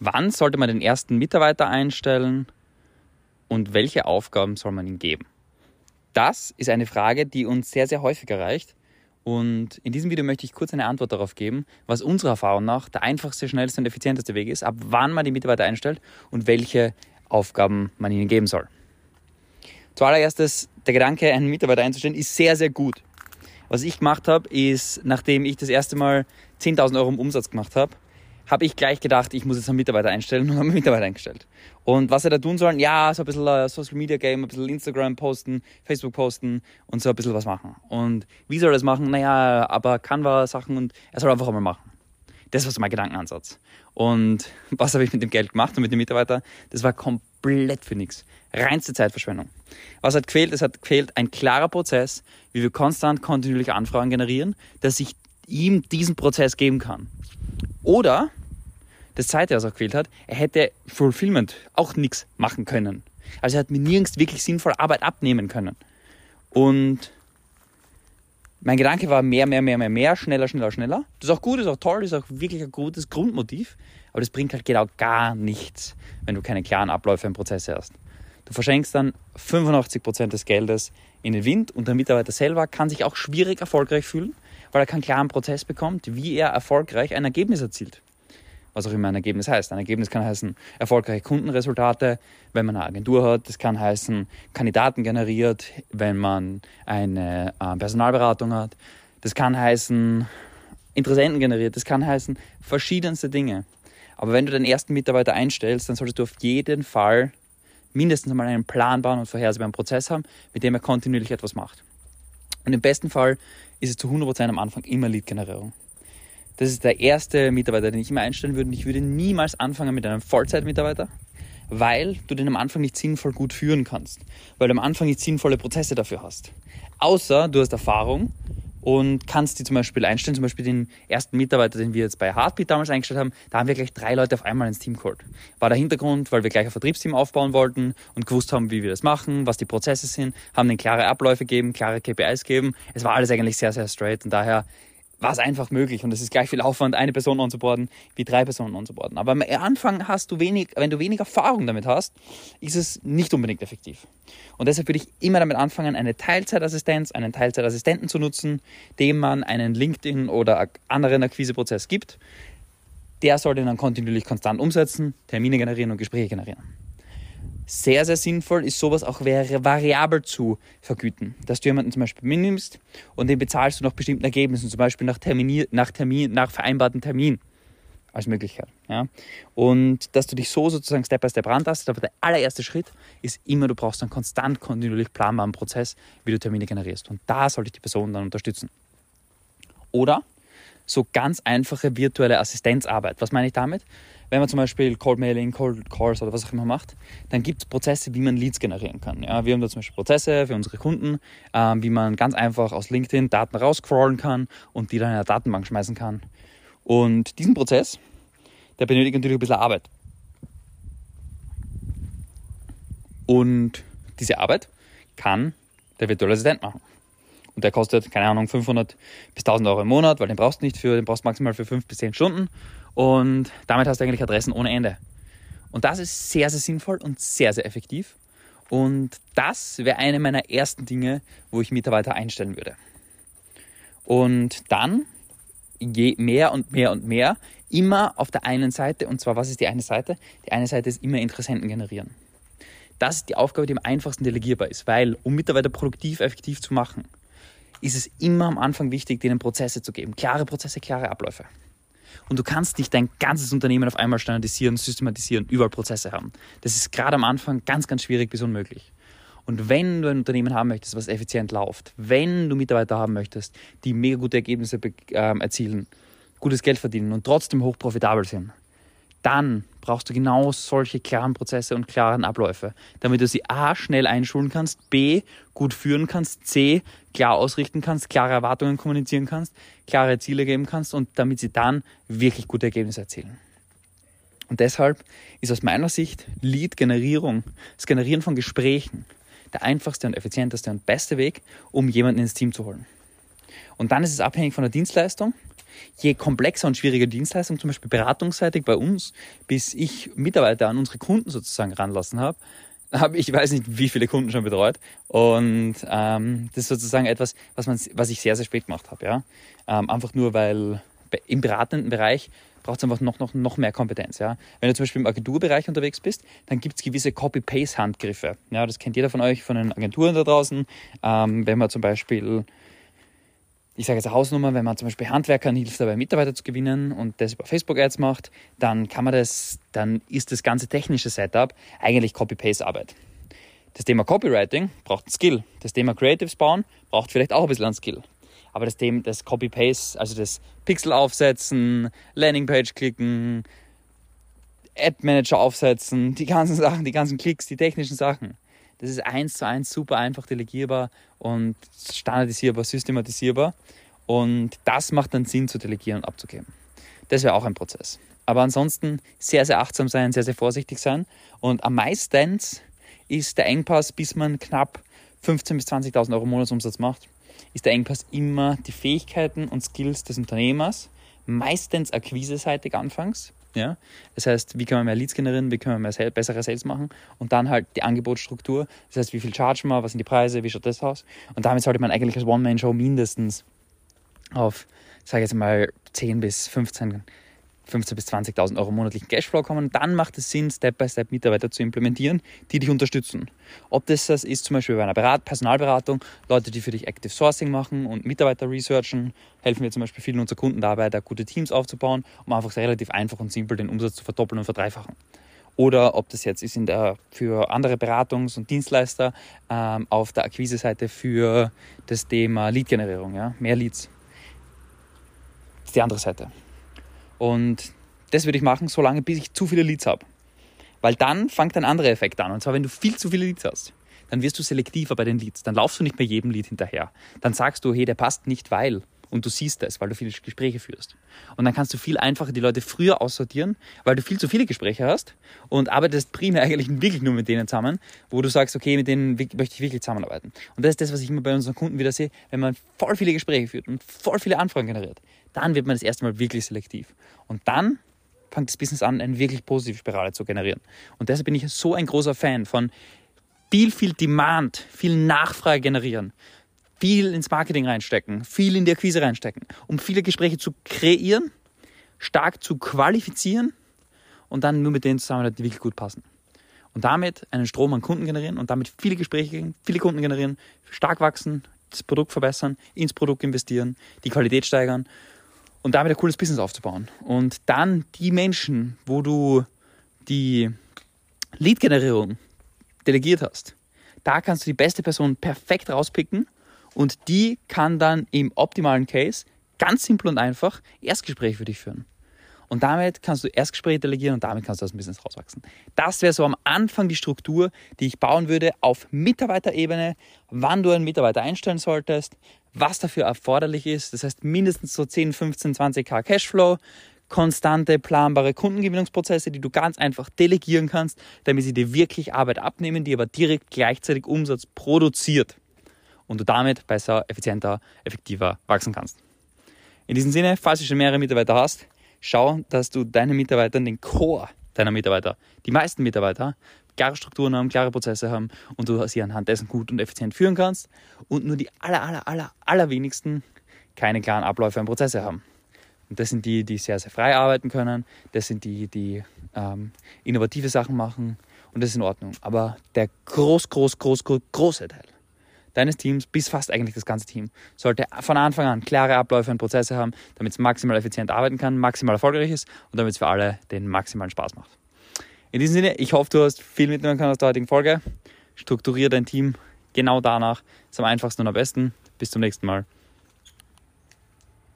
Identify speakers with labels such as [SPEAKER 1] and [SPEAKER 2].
[SPEAKER 1] Wann sollte man den ersten Mitarbeiter einstellen und welche Aufgaben soll man ihm geben? Das ist eine Frage, die uns sehr, sehr häufig erreicht. Und in diesem Video möchte ich kurz eine Antwort darauf geben, was unserer Erfahrung nach der einfachste, schnellste und effizienteste Weg ist, ab wann man die Mitarbeiter einstellt und welche Aufgaben man ihnen geben soll. Zuallererstes, der Gedanke, einen Mitarbeiter einzustellen, ist sehr, sehr gut. Was ich gemacht habe, ist, nachdem ich das erste Mal 10.000 Euro im Umsatz gemacht habe, habe ich gleich gedacht, ich muss jetzt einen Mitarbeiter einstellen und habe einen Mitarbeiter eingestellt. Und was er da tun sollen, ja, so ein bisschen uh, Social Media Game, ein bisschen Instagram posten, Facebook posten und so ein bisschen was machen. Und wie soll er das machen? Naja, aber Canva Sachen und er soll einfach einmal machen. Das war so mein Gedankenansatz. Und was habe ich mit dem Geld gemacht und mit dem Mitarbeiter? Das war komplett für nichts. Reinste Zeitverschwendung. Was hat gefehlt? Es hat gefehlt ein klarer Prozess, wie wir konstant kontinuierlich Anfragen generieren, dass ich ihm diesen Prozess geben kann. Oder, das zweite, was er gefehlt hat, er hätte Fulfillment auch nichts machen können. Also er hat mir nirgends wirklich sinnvoll Arbeit abnehmen können. Und mein Gedanke war mehr, mehr, mehr, mehr, mehr, schneller, schneller, schneller. Das ist auch gut, ist auch toll, ist auch wirklich ein gutes Grundmotiv. Aber das bringt halt genau gar nichts, wenn du keine klaren Abläufe im Prozess hast. Du verschenkst dann 85% des Geldes in den Wind und der Mitarbeiter selber kann sich auch schwierig erfolgreich fühlen, weil er keinen klaren Prozess bekommt, wie er erfolgreich ein Ergebnis erzielt. Was auch immer ein Ergebnis heißt. Ein Ergebnis kann heißen erfolgreiche Kundenresultate, wenn man eine Agentur hat. Das kann heißen Kandidaten generiert, wenn man eine äh, Personalberatung hat. Das kann heißen Interessenten generiert. Das kann heißen verschiedenste Dinge. Aber wenn du den ersten Mitarbeiter einstellst, dann solltest du auf jeden Fall mindestens einmal einen planbaren und vorhersehbaren Prozess haben, mit dem er kontinuierlich etwas macht. Und im besten Fall ist es zu 100% am Anfang immer Lead-Generierung. Das ist der erste Mitarbeiter, den ich immer einstellen würde. Und ich würde niemals anfangen mit einem Vollzeitmitarbeiter, weil du den am Anfang nicht sinnvoll gut führen kannst. Weil du am Anfang nicht sinnvolle Prozesse dafür hast. Außer du hast Erfahrung und kannst die zum Beispiel einstellen. Zum Beispiel den ersten Mitarbeiter, den wir jetzt bei Heartbeat damals eingestellt haben, da haben wir gleich drei Leute auf einmal ins Team geholt. War der Hintergrund, weil wir gleich ein Vertriebsteam aufbauen wollten und gewusst haben, wie wir das machen, was die Prozesse sind, haben den klare Abläufe gegeben, klare KPIs gegeben. Es war alles eigentlich sehr, sehr straight und daher war es einfach möglich und es ist gleich viel Aufwand, eine Person onzuboarden, wie drei Personen onzuboarden. Aber am Anfang hast du wenig, wenn du wenig Erfahrung damit hast, ist es nicht unbedingt effektiv. Und deshalb würde ich immer damit anfangen, eine Teilzeitassistenz, einen Teilzeitassistenten zu nutzen, dem man einen LinkedIn oder anderen Akquiseprozess gibt. Der soll den dann kontinuierlich konstant umsetzen, Termine generieren und Gespräche generieren sehr, sehr sinnvoll ist sowas auch variabel zu vergüten. Dass du jemanden zum Beispiel mitnimmst und den bezahlst du nach bestimmten Ergebnissen, zum Beispiel nach, nach, Termin, nach vereinbarten Termin als Möglichkeit. Ja? Und dass du dich so sozusagen Step by Step rantastest, aber der allererste Schritt ist immer, du brauchst einen konstant, kontinuierlich planbaren Prozess, wie du Termine generierst. Und da sollte ich die Person dann unterstützen. Oder so ganz einfache virtuelle Assistenzarbeit. Was meine ich damit? Wenn man zum Beispiel Cold Mailing, Cold Calls oder was auch immer macht, dann gibt es Prozesse, wie man Leads generieren kann. Ja, wir haben da zum Beispiel Prozesse für unsere Kunden, ähm, wie man ganz einfach aus LinkedIn Daten rauscrawlen kann und die dann in eine Datenbank schmeißen kann. Und diesen Prozess, der benötigt natürlich ein bisschen Arbeit. Und diese Arbeit kann der virtuelle Assistent machen. Und der kostet, keine Ahnung, 500 bis 1000 Euro im Monat, weil den brauchst du nicht für, den brauchst du maximal für 5 bis 10 Stunden. Und damit hast du eigentlich Adressen ohne Ende. Und das ist sehr, sehr sinnvoll und sehr, sehr effektiv. Und das wäre eine meiner ersten Dinge, wo ich Mitarbeiter einstellen würde. Und dann je mehr und mehr und mehr immer auf der einen Seite. Und zwar, was ist die eine Seite? Die eine Seite ist immer Interessenten generieren. Das ist die Aufgabe, die am einfachsten delegierbar ist, weil um Mitarbeiter produktiv, effektiv zu machen, ist es immer am Anfang wichtig, denen Prozesse zu geben. Klare Prozesse, klare Abläufe. Und du kannst nicht dein ganzes Unternehmen auf einmal standardisieren, systematisieren, überall Prozesse haben. Das ist gerade am Anfang ganz, ganz schwierig bis unmöglich. Und wenn du ein Unternehmen haben möchtest, was effizient läuft, wenn du Mitarbeiter haben möchtest, die mega gute Ergebnisse äh, erzielen, gutes Geld verdienen und trotzdem hochprofitabel sind, dann brauchst du genau solche klaren Prozesse und klaren Abläufe, damit du sie A schnell einschulen kannst, B gut führen kannst, C klar ausrichten kannst, klare Erwartungen kommunizieren kannst, klare Ziele geben kannst und damit sie dann wirklich gute Ergebnisse erzielen. Und deshalb ist aus meiner Sicht Lead-Generierung, das Generieren von Gesprächen, der einfachste und effizienteste und beste Weg, um jemanden ins Team zu holen. Und dann ist es abhängig von der Dienstleistung, je komplexer und schwieriger Dienstleistung, zum Beispiel beratungsseitig bei uns, bis ich Mitarbeiter an unsere Kunden sozusagen ranlassen habe, habe ich weiß nicht, wie viele Kunden schon betreut. Und ähm, das ist sozusagen etwas, was, man, was ich sehr, sehr spät gemacht habe. Ja? Ähm, einfach nur, weil im beratenden Bereich braucht es einfach noch, noch, noch mehr Kompetenz. Ja? Wenn du zum Beispiel im Agenturbereich unterwegs bist, dann gibt es gewisse Copy-Paste-Handgriffe. Ja, das kennt jeder von euch von den Agenturen da draußen. Ähm, wenn man zum Beispiel ich sage jetzt Hausnummer, wenn man zum Beispiel Handwerkern hilft, dabei Mitarbeiter zu gewinnen und das über Facebook-Ads macht, dann kann man das, dann ist das ganze technische Setup eigentlich Copy-Paste-Arbeit. Das Thema Copywriting braucht ein Skill. Das Thema Creatives bauen braucht vielleicht auch ein bisschen ein Skill. Aber das Thema, das Copy-Paste, also das Pixel aufsetzen, Landingpage klicken, Ad-Manager aufsetzen, die ganzen Sachen, die ganzen Klicks, die technischen Sachen. Das ist eins zu eins super einfach delegierbar und standardisierbar, systematisierbar. Und das macht dann Sinn zu delegieren und abzugeben. Das wäre auch ein Prozess. Aber ansonsten sehr, sehr achtsam sein, sehr, sehr vorsichtig sein. Und am meisten ist der Engpass, bis man knapp 15.000 bis 20.000 Euro Monatsumsatz macht, ist der Engpass immer die Fähigkeiten und Skills des Unternehmers, meistens akquiseseitig anfangs. Ja? Das heißt, wie können wir mehr Leads generieren, wie können wir mehr bessere Sales machen und dann halt die Angebotsstruktur. Das heißt, wie viel chargen wir, was sind die Preise, wie schaut das aus? Und damit sollte man eigentlich als One-Man-Show mindestens auf, sage ich jetzt mal, 10 bis 15 15.000 bis 20.000 Euro monatlichen Cashflow kommen, dann macht es Sinn, Step-by-Step Mitarbeiter zu implementieren, die dich unterstützen. Ob das das ist, zum Beispiel bei einer Berat Personalberatung, Leute, die für dich Active Sourcing machen und Mitarbeiter researchen, helfen wir zum Beispiel vielen unserer Kunden dabei, da gute Teams aufzubauen, um einfach relativ einfach und simpel den Umsatz zu verdoppeln und verdreifachen. Oder ob das jetzt ist in der, für andere Beratungs- und Dienstleister ähm, auf der Akquise-Seite für das Thema Lead-Generierung, ja? mehr Leads. Das ist die andere Seite. Und das würde ich machen, solange bis ich zu viele Leads habe. Weil dann fängt ein anderer Effekt an. Und zwar, wenn du viel zu viele Leads hast, dann wirst du selektiver bei den Leads. Dann laufst du nicht mehr jedem Lead hinterher. Dann sagst du, hey, der passt nicht, weil. Und du siehst das, weil du viele Gespräche führst. Und dann kannst du viel einfacher die Leute früher aussortieren, weil du viel zu viele Gespräche hast und arbeitest primär eigentlich wirklich nur mit denen zusammen, wo du sagst, okay, mit denen möchte ich wirklich zusammenarbeiten. Und das ist das, was ich immer bei unseren Kunden wieder sehe, wenn man voll viele Gespräche führt und voll viele Anfragen generiert, dann wird man das erste Mal wirklich selektiv. Und dann fängt das Business an, eine wirklich positive Spirale zu generieren. Und deshalb bin ich so ein großer Fan von viel, viel Demand, viel Nachfrage generieren, viel ins Marketing reinstecken, viel in die Akquise reinstecken, um viele Gespräche zu kreieren, stark zu qualifizieren und dann nur mit denen zusammen, die wirklich gut passen. Und damit einen Strom an Kunden generieren und damit viele Gespräche, viele Kunden generieren, stark wachsen, das Produkt verbessern, ins Produkt investieren, die Qualität steigern und damit ein cooles Business aufzubauen. Und dann die Menschen, wo du die Lead-Generierung delegiert hast, da kannst du die beste Person perfekt rauspicken und die kann dann im optimalen Case ganz simpel und einfach Erstgespräche für dich führen. Und damit kannst du Erstgespräche delegieren und damit kannst du aus dem Business rauswachsen. Das wäre so am Anfang die Struktur, die ich bauen würde auf Mitarbeiterebene, wann du einen Mitarbeiter einstellen solltest, was dafür erforderlich ist. Das heißt mindestens so 10, 15, 20k Cashflow, konstante, planbare Kundengewinnungsprozesse, die du ganz einfach delegieren kannst, damit sie dir wirklich Arbeit abnehmen, die aber direkt gleichzeitig Umsatz produziert und du damit besser, effizienter, effektiver wachsen kannst. In diesem Sinne, falls du schon mehrere Mitarbeiter hast, schau, dass du deine Mitarbeiter, den Core deiner Mitarbeiter, die meisten Mitarbeiter, klare Strukturen haben, klare Prozesse haben und du sie anhand dessen gut und effizient führen kannst und nur die aller, aller, aller, allerwenigsten keine klaren Abläufe und Prozesse haben. Und das sind die, die sehr, sehr frei arbeiten können. Das sind die, die ähm, innovative Sachen machen. Und das ist in Ordnung. Aber der groß, groß, groß, groß, große Teil deines Teams, bis fast eigentlich das ganze Team, sollte von Anfang an klare Abläufe und Prozesse haben, damit es maximal effizient arbeiten kann, maximal erfolgreich ist und damit es für alle den maximalen Spaß macht. In diesem Sinne, ich hoffe, du hast viel mitnehmen können aus der heutigen Folge. Strukturiere dein Team genau danach. Ist am einfachsten und am besten. Bis zum nächsten Mal.